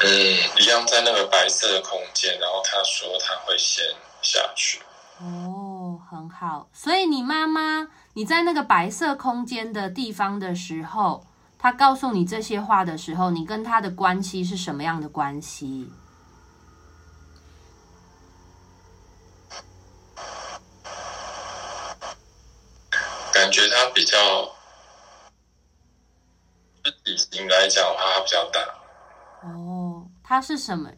嗯，一样在那个白色的空间，然后他说他会先下去。哦，很好。所以你妈妈你在那个白色空间的地方的时候，她告诉你这些话的时候，你跟她的关系是什么样的关系？感觉他比较，体型来讲的话，他比较大。哦，它是什么？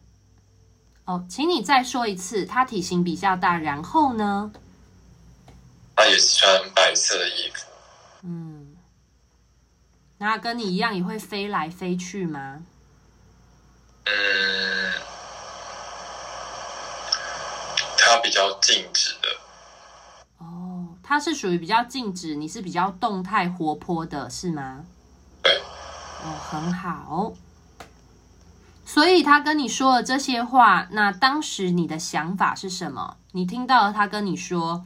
哦，请你再说一次，它体型比较大，然后呢？它也是穿白色的衣服。嗯，那跟你一样也会飞来飞去吗？嗯，它比较静止的。哦，它是属于比较静止，你是比较动态活泼的，是吗？对。哦，很好。所以他跟你说了这些话，那当时你的想法是什么？你听到了他跟你说，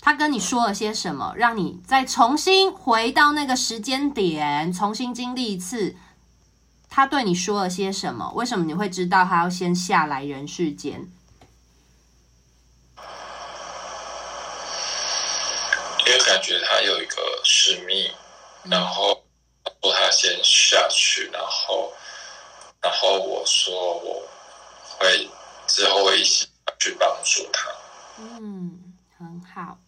他跟你说了些什么，让你再重新回到那个时间点，重新经历一次，他对你说了些什么？为什么你会知道他要先下来人世间？因为感觉他有一个使命，然后说他先下去，然后。然后我说我会之后会一起去帮助他。嗯，很好。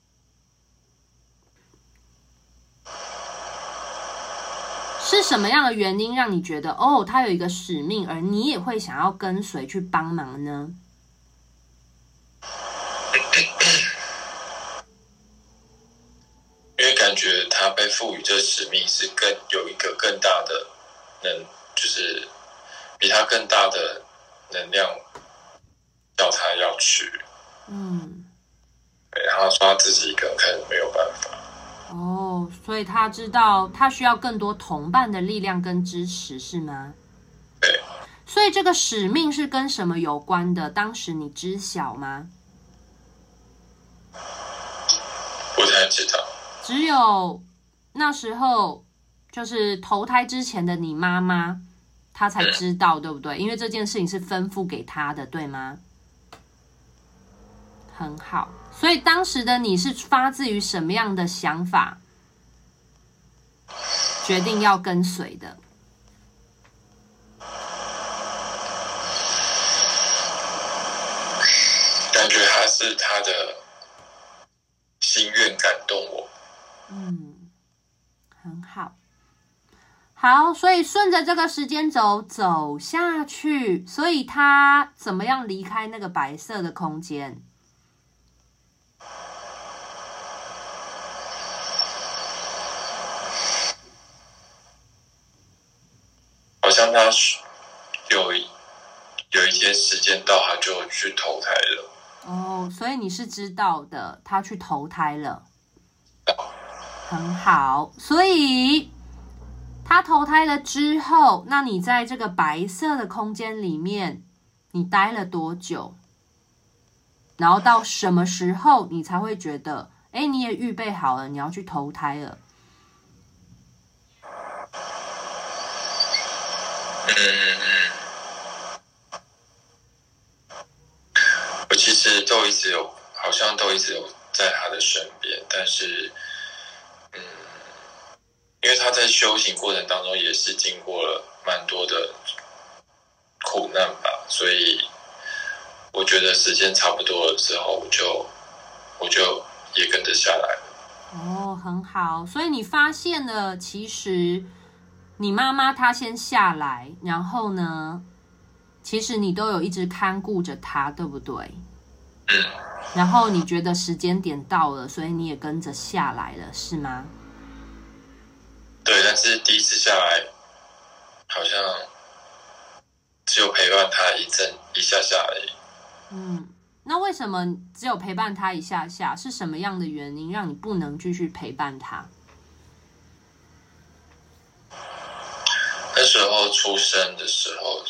是什么样的原因让你觉得哦，他有一个使命，而你也会想要跟随去帮忙呢？因为感觉他被赋予这使命是更有一个更大的能，就是。比他更大的能量，叫他要去。嗯，对，然后说他自己一个人可能没有办法。哦，所以他知道他需要更多同伴的力量跟支持，是吗？对。所以这个使命是跟什么有关的？当时你知晓吗？不太知道。只有那时候，就是投胎之前的你妈妈。他才知道，对不对？因为这件事情是吩咐给他的，对吗？很好，所以当时的你是发自于什么样的想法，决定要跟随的？感觉他是他的心愿感动我。嗯。好，所以顺着这个时间轴走下去，所以他怎么样离开那个白色的空间？好像他有有一些时间到，他就去投胎了。哦，所以你是知道的，他去投胎了。很好，所以。他投胎了之后，那你在这个白色的空间里面，你待了多久？然后到什么时候你才会觉得，哎，你也预备好了，你要去投胎了？嗯嗯嗯，我其实都一直有，好像都一直有在他的身边，但是。他在修行过程当中也是经过了蛮多的苦难吧，所以我觉得时间差不多了之后，我就我就也跟着下来了。哦，很好，所以你发现了，其实你妈妈她先下来，然后呢，其实你都有一直看顾着她，对不对？嗯。然后你觉得时间点到了，所以你也跟着下来了，是吗？对，但是第一次下来，好像只有陪伴他一阵一下下而已。嗯，那为什么只有陪伴他一下下？是什么样的原因让你不能继续陪伴他？那时候出生的时候，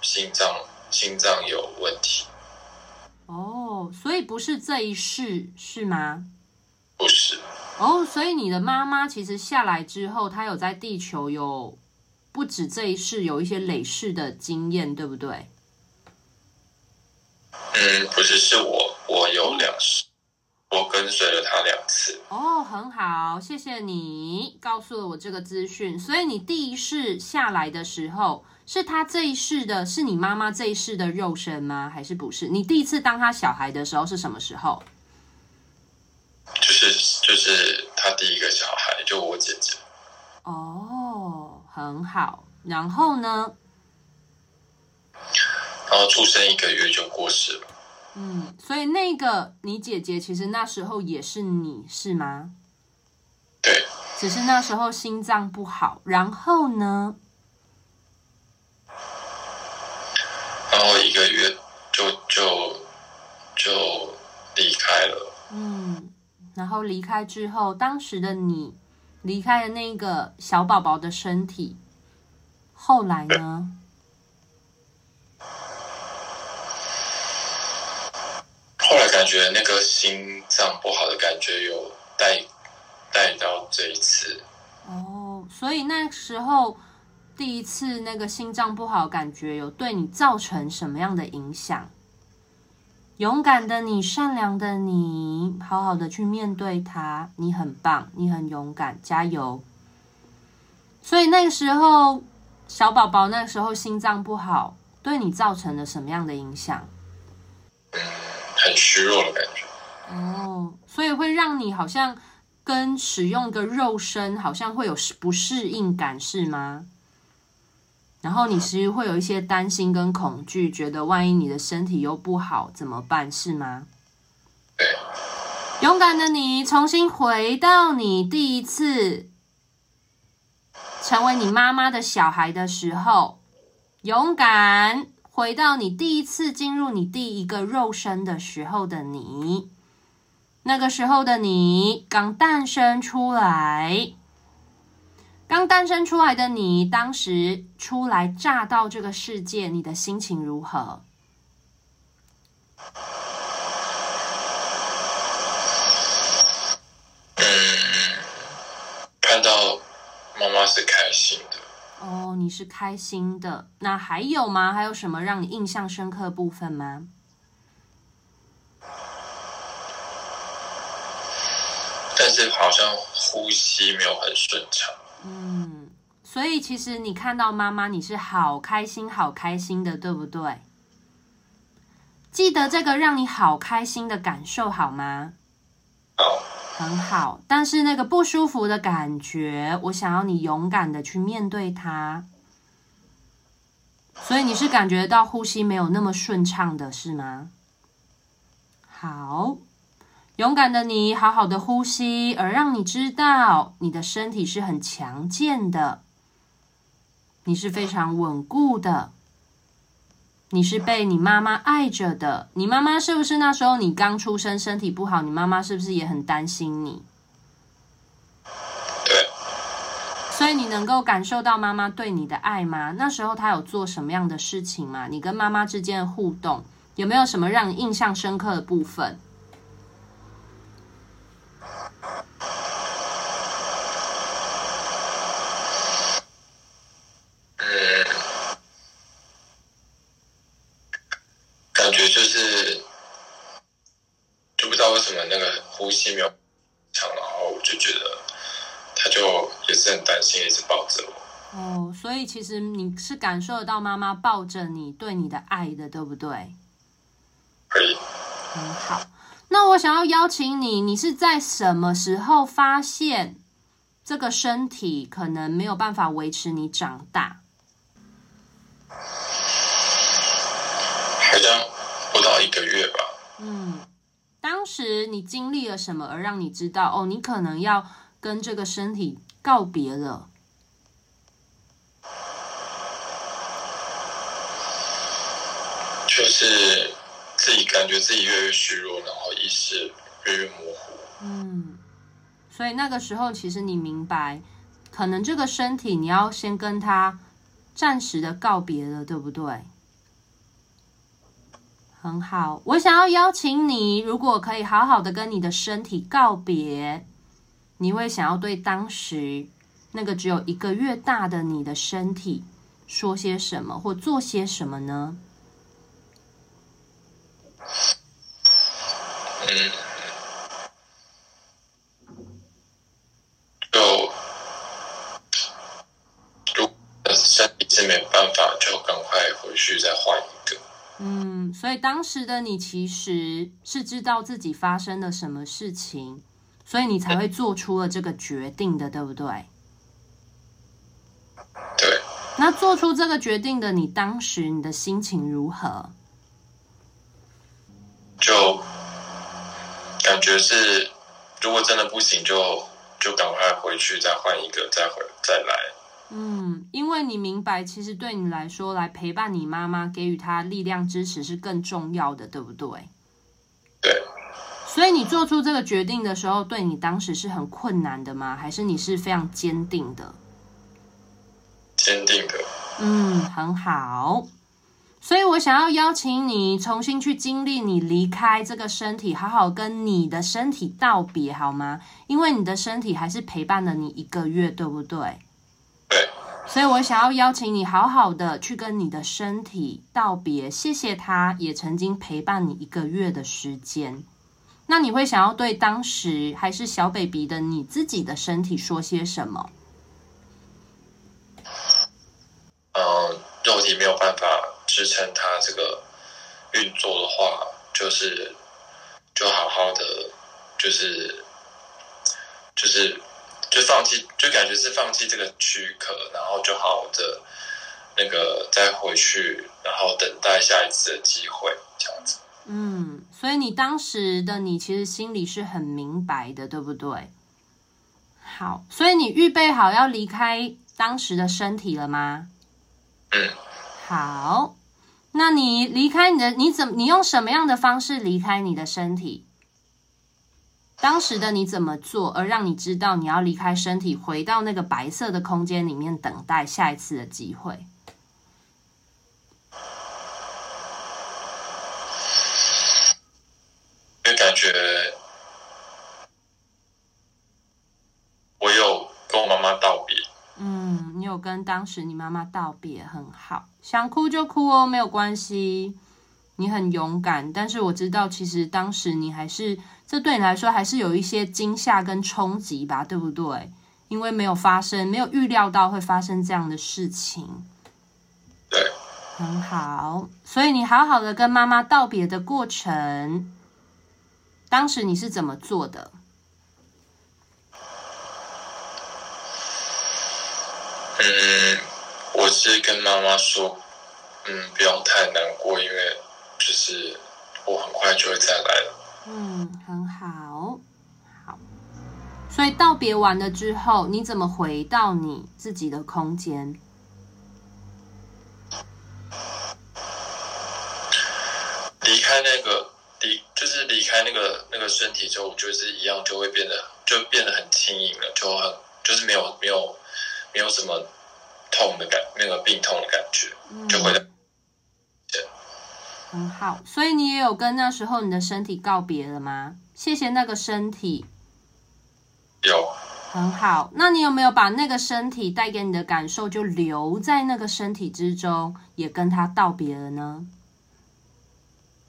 心脏心脏有问题。哦，所以不是这一世是吗？不是。哦，所以你的妈妈其实下来之后，她有在地球有不止这一世，有一些累世的经验，对不对？嗯，不是，是我，我有两世，我跟随了他两次。哦，很好，谢谢你告诉了我这个资讯。所以你第一世下来的时候，是他这一世的，是你妈妈这一世的肉身吗？还是不是？你第一次当他小孩的时候是什么时候？就是就是他第一个小孩，就我姐姐。哦，很好。然后呢？然后出生一个月就过世了。嗯，所以那个你姐姐其实那时候也是你是吗？对。只是那时候心脏不好，然后呢？然后一个月就就就离开了。嗯，然后离开之后，当时的你离开了那个小宝宝的身体，后来呢？后来感觉那个心脏不好的感觉有带带到这一次哦，所以那时候第一次那个心脏不好感觉有对你造成什么样的影响？勇敢的你，善良的你，好好的去面对它，你很棒，你很勇敢，加油！所以那个时候小宝宝那个时候心脏不好，对你造成了什么样的影响？很虚弱的感觉哦，所以会让你好像跟使用个肉身好像会有不适应感，是吗？然后你其实会有一些担心跟恐惧，觉得万一你的身体又不好怎么办，是吗？勇敢的你，重新回到你第一次成为你妈妈的小孩的时候，勇敢。回到你第一次进入你第一个肉身的时候的你，那个时候的你刚诞生出来，刚诞生出来的你，当时初来乍到这个世界，你的心情如何？嗯，看到妈妈是开心的。哦，你是开心的。那还有吗？还有什么让你印象深刻的部分吗？但是好像呼吸没有很顺畅。嗯，所以其实你看到妈妈，你是好开心、好开心的，对不对？记得这个让你好开心的感受好吗？好。很好，但是那个不舒服的感觉，我想要你勇敢的去面对它。所以你是感觉到呼吸没有那么顺畅的，是吗？好，勇敢的你，好好的呼吸，而让你知道你的身体是很强健的，你是非常稳固的。你是被你妈妈爱着的，你妈妈是不是那时候你刚出生身体不好？你妈妈是不是也很担心你？所以你能够感受到妈妈对你的爱吗？那时候她有做什么样的事情吗？你跟妈妈之间的互动有没有什么让你印象深刻的部分？呼吸没有长，然后我就觉得他就也是很担心，一直抱着我。哦，所以其实你是感受得到妈妈抱着你对你的爱的，对不对？可以。很好。那我想要邀请你，你是在什么时候发现这个身体可能没有办法维持你长大？好像不到一个月吧。嗯。当时你经历了什么，而让你知道哦，你可能要跟这个身体告别了？就是自己感觉自己越来越虚弱，然后意识越来越模糊。嗯，所以那个时候，其实你明白，可能这个身体你要先跟他暂时的告别了，对不对？很好，我想要邀请你，如果可以好好的跟你的身体告别，你会想要对当时那个只有一个月大的你的身体说些什么或做些什么呢？嗯，就如果身体是没办法，就赶快回去再换。嗯，所以当时的你其实是知道自己发生了什么事情，所以你才会做出了这个决定的，对不对？对。那做出这个决定的你，当时你的心情如何？就感觉是，如果真的不行就，就就赶快回去再换一个，再回再来。嗯，因为你明白，其实对你来说，来陪伴你妈妈，给予她力量支持是更重要的，对不对？对。所以你做出这个决定的时候，对你当时是很困难的吗？还是你是非常坚定的？坚定的。嗯，很好。所以我想要邀请你重新去经历你离开这个身体，好好跟你的身体道别，好吗？因为你的身体还是陪伴了你一个月，对不对？所以我想要邀请你好好的去跟你的身体道别，谢谢他也曾经陪伴你一个月的时间。那你会想要对当时还是小 baby 的你自己的身体说些什么？嗯，肉体没有办法。支撑他这个运作的话，就是就好好的，就是就是就放弃，就感觉是放弃这个躯壳，然后就好好的那个再回去，然后等待下一次的机会，这样子。嗯，所以你当时的你其实心里是很明白的，对不对？好，所以你预备好要离开当时的身体了吗？嗯。好，那你离开你的，你怎么，你用什么样的方式离开你的身体？当时的你怎么做，而让你知道你要离开身体，回到那个白色的空间里面，等待下一次的机会？就感觉我有跟我妈妈道别。嗯，你有跟当时你妈妈道别，很好。想哭就哭哦，没有关系。你很勇敢，但是我知道，其实当时你还是，这对你来说还是有一些惊吓跟冲击吧，对不对？因为没有发生，没有预料到会发生这样的事情。对，很好。所以你好好的跟妈妈道别的过程，当时你是怎么做的？嗯，我是跟妈妈说，嗯，不用太难过，因为就是我很快就会再来了。嗯，很好，好。所以道别完了之后，你怎么回到你自己的空间？离开那个离，就是离开那个那个身体之后，就是一样，就会变得就变得很轻盈了，就很就是没有没有。没有什么痛的感，那个病痛的感觉，就会的。很好，所以你也有跟那时候你的身体告别了吗？谢谢那个身体。有。很好，那你有没有把那个身体带给你的感受，就留在那个身体之中，也跟他道别了呢？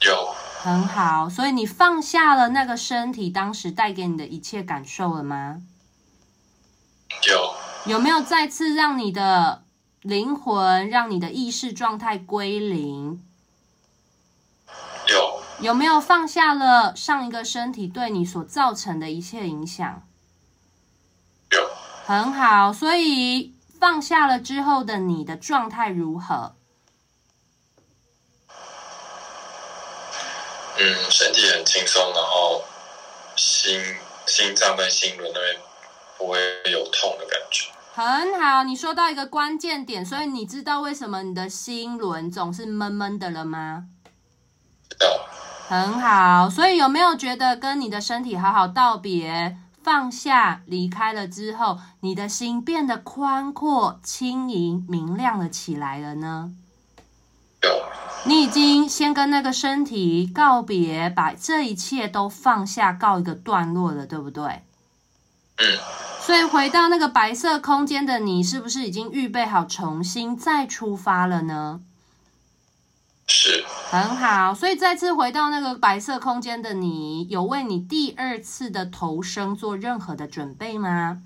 有。很好，所以你放下了那个身体当时带给你的一切感受了吗？有。有没有再次让你的灵魂、让你的意识状态归零？有。有没有放下了上一个身体对你所造成的一切影响？有。很好，所以放下了之后的你的状态如何？嗯，身体很轻松，然后心心脏跟心轮那边不会有痛的感觉。很好，你说到一个关键点，所以你知道为什么你的心轮总是闷闷的了吗？知道。很好，所以有没有觉得跟你的身体好好道别、放下、离开了之后，你的心变得宽阔、轻盈、明亮了起来了呢？你已经先跟那个身体告别，把这一切都放下，告一个段落了，对不对？嗯。所以回到那个白色空间的你，是不是已经预备好重新再出发了呢？是。很好，所以再次回到那个白色空间的你，有为你第二次的投生做任何的准备吗？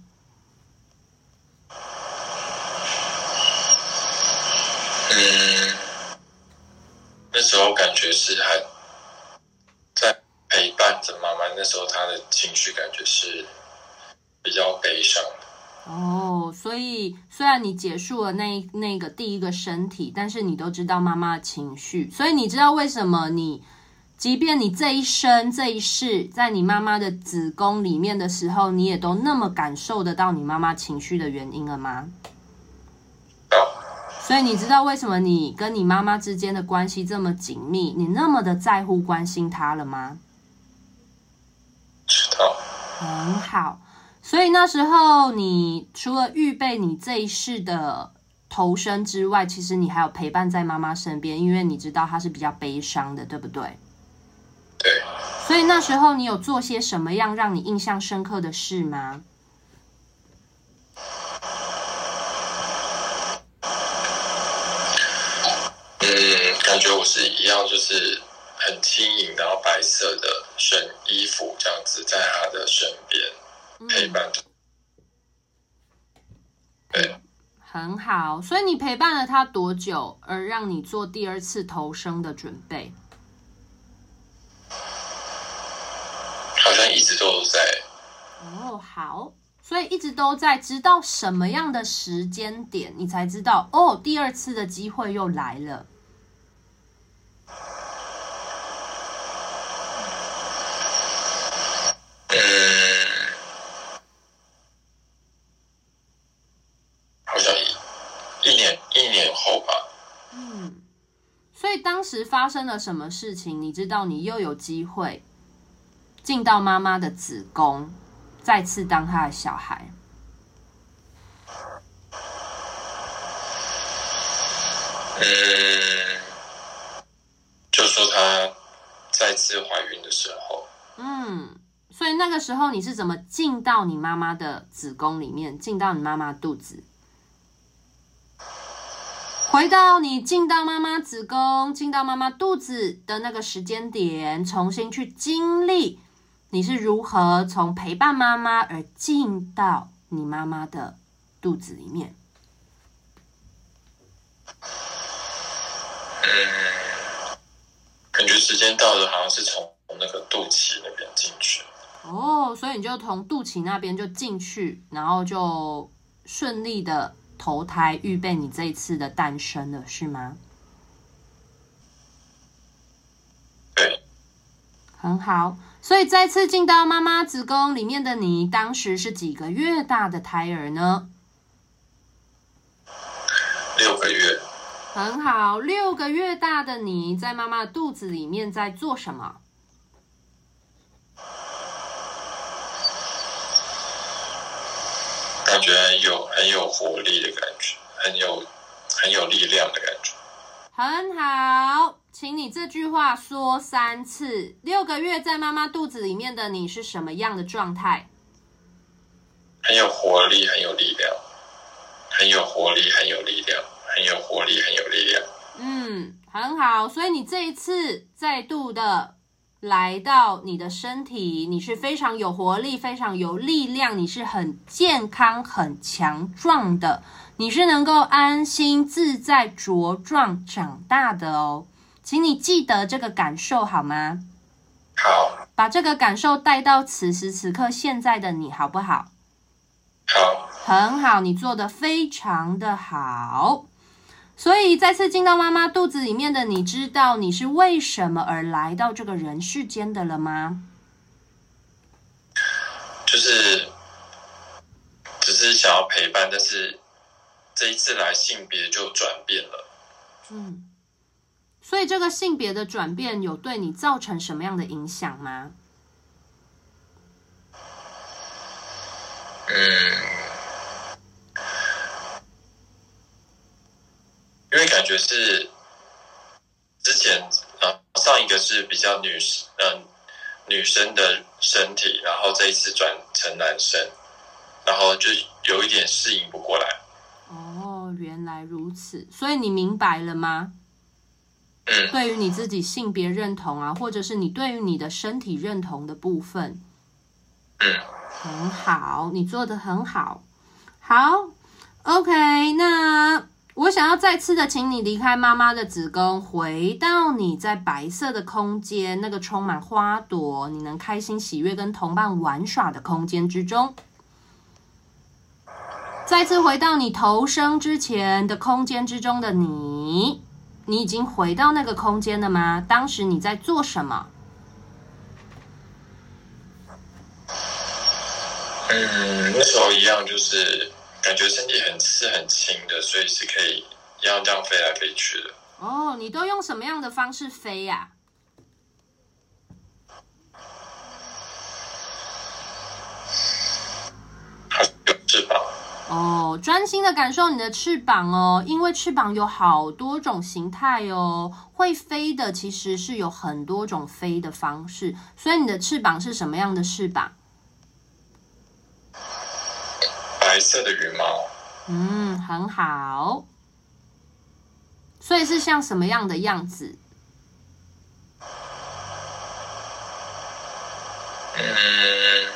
嗯，那时候感觉是还在陪伴着妈妈，那时候她的情绪感觉是比较悲伤的。哦，所以虽然你结束了那那个第一个身体，但是你都知道妈妈的情绪，所以你知道为什么你，即便你这一生这一世在你妈妈的子宫里面的时候，你也都那么感受得到你妈妈情绪的原因了吗？所以你知道为什么你跟你妈妈之间的关系这么紧密，你那么的在乎关心她了吗？知道。很好。所以那时候，你除了预备你这一世的投生之外，其实你还有陪伴在妈妈身边，因为你知道她是比较悲伤的，对不对？对。所以那时候你有做些什么样让你印象深刻的事吗？嗯，感觉我是一样，就是很轻盈，然后白色的选衣服这样子，在她的身边。陪伴，对，很好。所以你陪伴了他多久，而让你做第二次投生的准备？好像一直都在。哦，好。所以一直都在，直到什么样的时间点，你才知道哦，第二次的机会又来了。时发生了什么事情？你知道，你又有机会进到妈妈的子宫，再次当她的小孩。嗯，就说她再次怀孕的时候。嗯，所以那个时候你是怎么进到你妈妈的子宫里面，进到你妈妈肚子？回到你进到妈妈子宫、进到妈妈肚子的那个时间点，重新去经历你是如何从陪伴妈妈而进到你妈妈的肚子里面。嗯，感觉时间到了，好像是从那个肚脐那边进去。哦，所以你就从肚脐那边就进去，然后就顺利的。投胎预备你这一次的诞生了，是吗？对，很好。所以再次进到妈妈子宫里面的你，当时是几个月大的胎儿呢？六个月。很好，六个月大的你在妈妈肚子里面在做什么？感觉很有很有活力的感觉，很有很有力量的感觉。很好，请你这句话说三次。六个月在妈妈肚子里面的你是什么样的状态？很有活力，很有力量。很有活力，很有力量。很有活力，很有力量。嗯，很好。所以你这一次再度的。来到你的身体，你是非常有活力、非常有力量，你是很健康、很强壮的，你是能够安心自在茁壮长大的哦。请你记得这个感受好吗？好，把这个感受带到此时此刻现在的你好不好？好，很好，你做的非常的好。所以再次进到妈妈肚子里面的你，知道你是为什么而来到这个人世间的了吗？就是只是想要陪伴，但是这一次来性别就转变了。嗯，所以这个性别的转变有对你造成什么样的影响吗？嗯。因为感觉是之前啊，上一个是比较女生，嗯，女生的身体，然后这一次转成男生，然后就有一点适应不过来。哦，原来如此，所以你明白了吗？嗯，对于你自己性别认同啊，或者是你对于你的身体认同的部分，嗯，很好，你做的很好。好，OK，那我想要再次的请你离开妈妈的子宫，回到你在白色的空间，那个充满花朵，你能开心喜悦跟同伴玩耍的空间之中。再次回到你投生之前的空间之中的你，你已经回到那个空间了吗？当时你在做什么？嗯，那时候一样，就是感觉身体很是很轻的，所以是可以一样这样飞来飞去的。哦，你都用什么样的方式飞呀？翅膀。哦，专心的感受你的翅膀哦，因为翅膀有好多种形态哦，会飞的其实是有很多种飞的方式，所以你的翅膀是什么样的翅膀？白色的羽毛。嗯，很好。所以是像什么样的样子？嗯，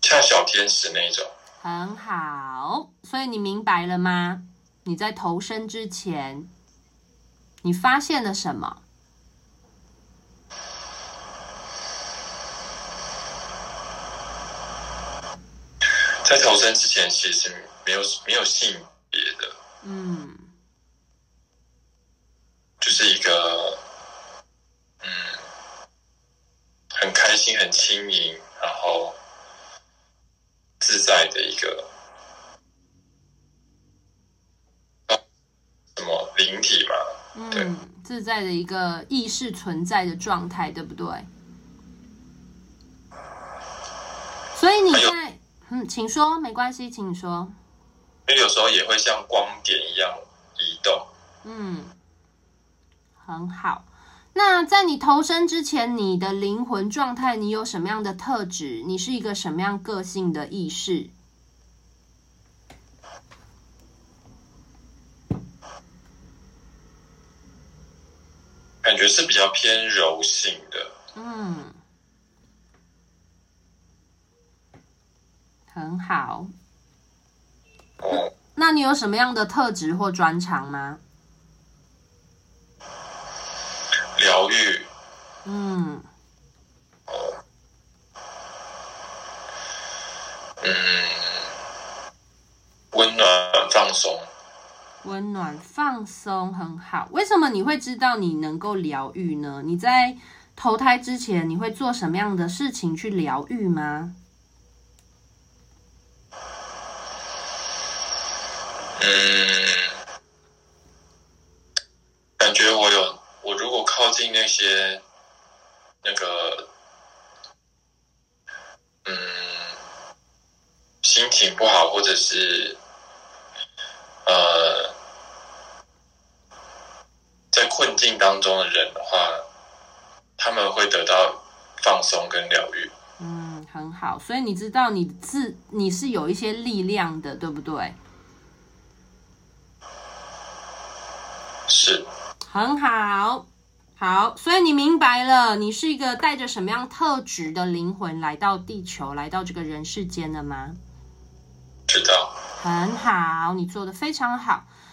像小天使那种。很好，所以你明白了吗？你在投身之前，你发现了什么？在投生之前，其实没有没有性别的，嗯，就是一个，嗯，很开心、很轻盈，然后。自在的一个什么灵体吧？嗯，自在的一个意识存在的状态，对不对？所以你在嗯，请说，没关系，请你说。因为有时候也会像光点一样移动。嗯，很好。那在你投身之前，你的灵魂状态，你有什么样的特质？你是一个什么样个性的意识？感觉是比较偏柔性的。嗯，很好。哦，那你有什么样的特质或专长吗？疗愈，嗯，哦，嗯，温暖放松，温暖放松很好。为什么你会知道你能够疗愈呢？你在投胎之前，你会做什么样的事情去疗愈吗？嗯，感觉我有。我如果靠近那些那个，嗯，心情不好或者是呃在困境当中的人的话，他们会得到放松跟疗愈。嗯，很好。所以你知道你自你是有一些力量的，对不对？是。很好，好，所以你明白了，你是一个带着什么样特质的灵魂来到地球，来到这个人世间的吗？知道。很好，你做的非常好。